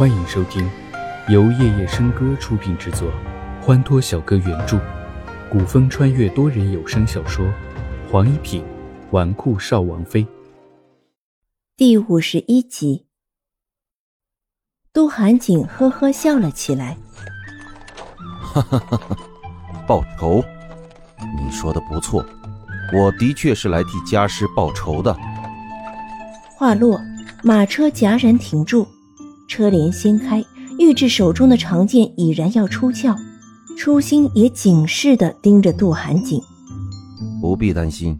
欢迎收听由夜夜笙歌出品制作，欢脱小哥原著，古风穿越多人有声小说《黄一品纨绔少王妃》第五十一集。杜寒景呵呵笑了起来，哈哈哈哈！报仇？你说的不错，我的确是来替家师报仇的。话落，马车戛然停住，车帘掀开，玉质手中的长剑已然要出鞘，初心也警示的盯着杜寒景。不必担心，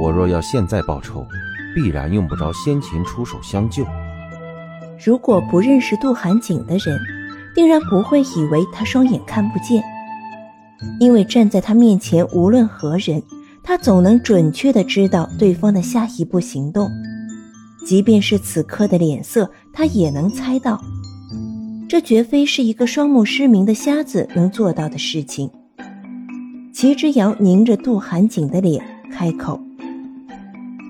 我若要现在报仇，必然用不着先前出手相救。如果不认识杜寒景的人，定然不会以为他双眼看不见，因为站在他面前，无论何人，他总能准确的知道对方的下一步行动。即便是此刻的脸色，他也能猜到，这绝非是一个双目失明的瞎子能做到的事情。齐之遥凝着杜寒景的脸，开口：“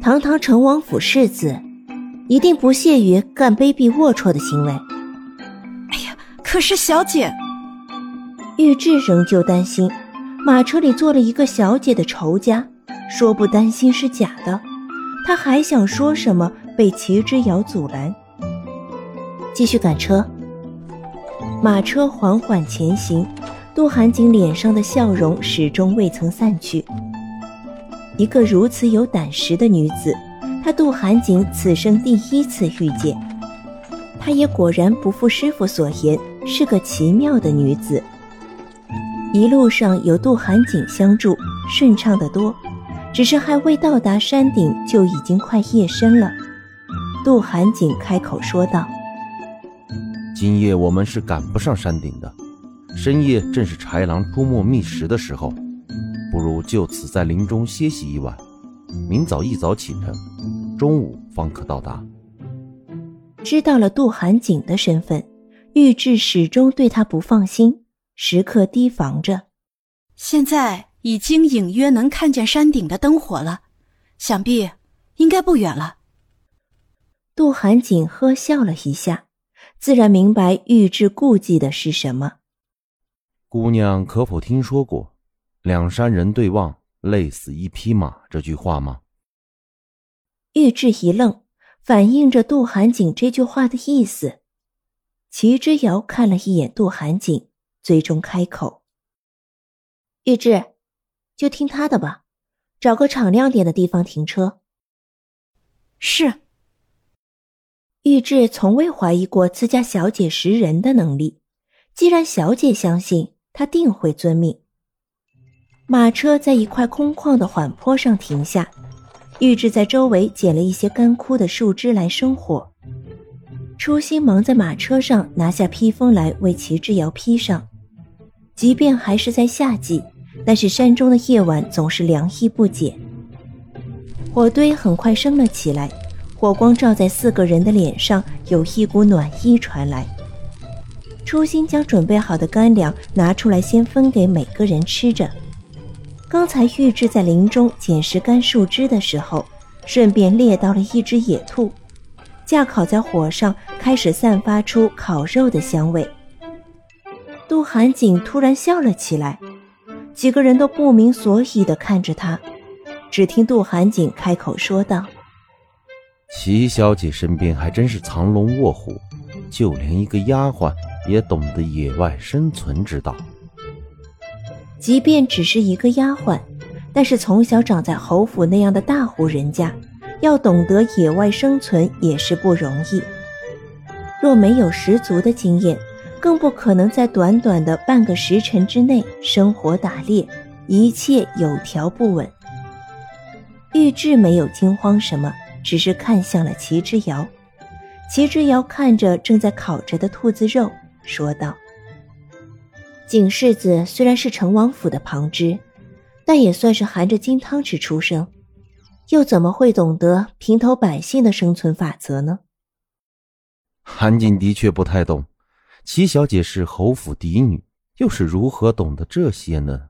堂堂成王府世子，一定不屑于干卑鄙龌龊的行为。”哎呀，可是小姐，玉质仍旧担心，马车里坐了一个小姐的仇家，说不担心是假的。他还想说什么。被齐之遥阻拦，继续赶车。马车缓缓前行，杜寒景脸上的笑容始终未曾散去。一个如此有胆识的女子，他杜寒景此生第一次遇见。她也果然不负师傅所言，是个奇妙的女子。一路上有杜寒景相助，顺畅得多。只是还未到达山顶，就已经快夜深了。杜寒景开口说道：“今夜我们是赶不上山顶的，深夜正是豺狼出没觅食的时候，不如就此在林中歇息一晚，明早一早启程，中午方可到达。”知道了杜寒景的身份，玉质始终对他不放心，时刻提防着。现在已经隐约能看见山顶的灯火了，想必应该不远了。杜寒景呵笑了一下，自然明白玉质顾忌的是什么。姑娘可否听说过“两山人对望，累死一匹马”这句话吗？玉质一愣，反映着杜寒景这句话的意思。齐之遥看了一眼杜寒景，最终开口：“玉质，就听他的吧，找个敞亮点的地方停车。”是。玉质从未怀疑过自家小姐识人的能力，既然小姐相信，她定会遵命。马车在一块空旷的缓坡上停下，玉质在周围捡了一些干枯的树枝来生火。初心忙在马车上拿下披风来为齐之遥披上，即便还是在夏季，但是山中的夜晚总是凉意不减。火堆很快升了起来。火光照在四个人的脸上，有一股暖意传来。初心将准备好的干粮拿出来，先分给每个人吃着。刚才玉质在林中捡拾干树枝的时候，顺便猎到了一只野兔，架烤在火上，开始散发出烤肉的香味。杜寒景突然笑了起来，几个人都不明所以的看着他，只听杜寒景开口说道。齐小姐身边还真是藏龙卧虎，就连一个丫鬟也懂得野外生存之道。即便只是一个丫鬟，但是从小长在侯府那样的大户人家，要懂得野外生存也是不容易。若没有十足的经验，更不可能在短短的半个时辰之内生火打猎，一切有条不紊。玉质没有惊慌什么。只是看向了齐之遥，齐之遥看着正在烤着的兔子肉，说道：“景世子虽然是成王府的旁支，但也算是含着金汤匙出生，又怎么会懂得平头百姓的生存法则呢？”韩景的确不太懂，齐小姐是侯府嫡女，又是如何懂得这些呢？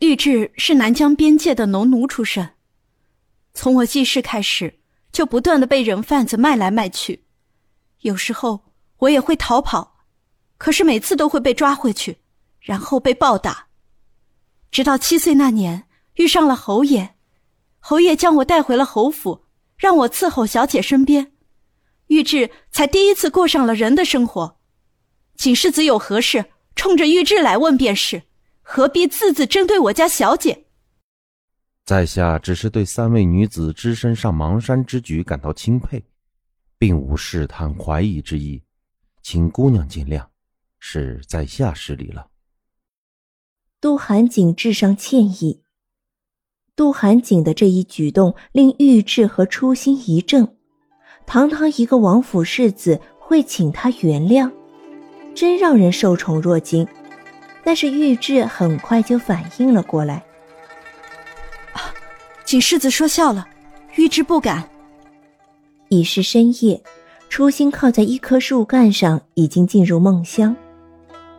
玉质是南疆边界的农奴出身。从我记事开始，就不断的被人贩子卖来卖去，有时候我也会逃跑，可是每次都会被抓回去，然后被暴打。直到七岁那年遇上了侯爷，侯爷将我带回了侯府，让我伺候小姐身边，玉质才第一次过上了人的生活。景世子有何事，冲着玉质来问便是，何必字字针对我家小姐？在下只是对三位女子只身上邙山之举感到钦佩，并无试探怀疑之意，请姑娘见谅，是在下失礼了。杜寒景致上歉意。杜寒景的这一举动令玉质和初心一怔，堂堂一个王府世子会请他原谅，真让人受宠若惊。但是玉质很快就反应了过来。景世子说笑了，玉质不敢。已是深夜，初心靠在一棵树干上，已经进入梦乡。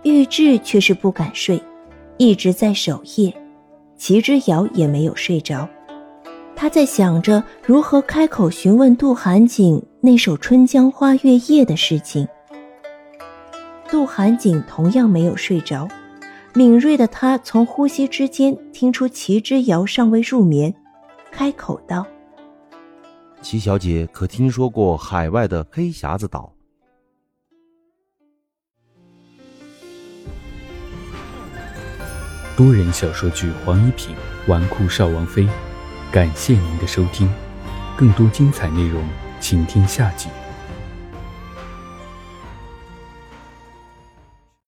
玉质却是不敢睡，一直在守夜。齐之遥也没有睡着，他在想着如何开口询问杜寒景那首《春江花月夜》的事情。杜寒景同样没有睡着，敏锐的他从呼吸之间听出齐之遥尚未入眠。开口道：“齐小姐，可听说过海外的黑匣子岛？”多人小说剧《黄一品纨绔少王妃》，感谢您的收听，更多精彩内容，请听下集。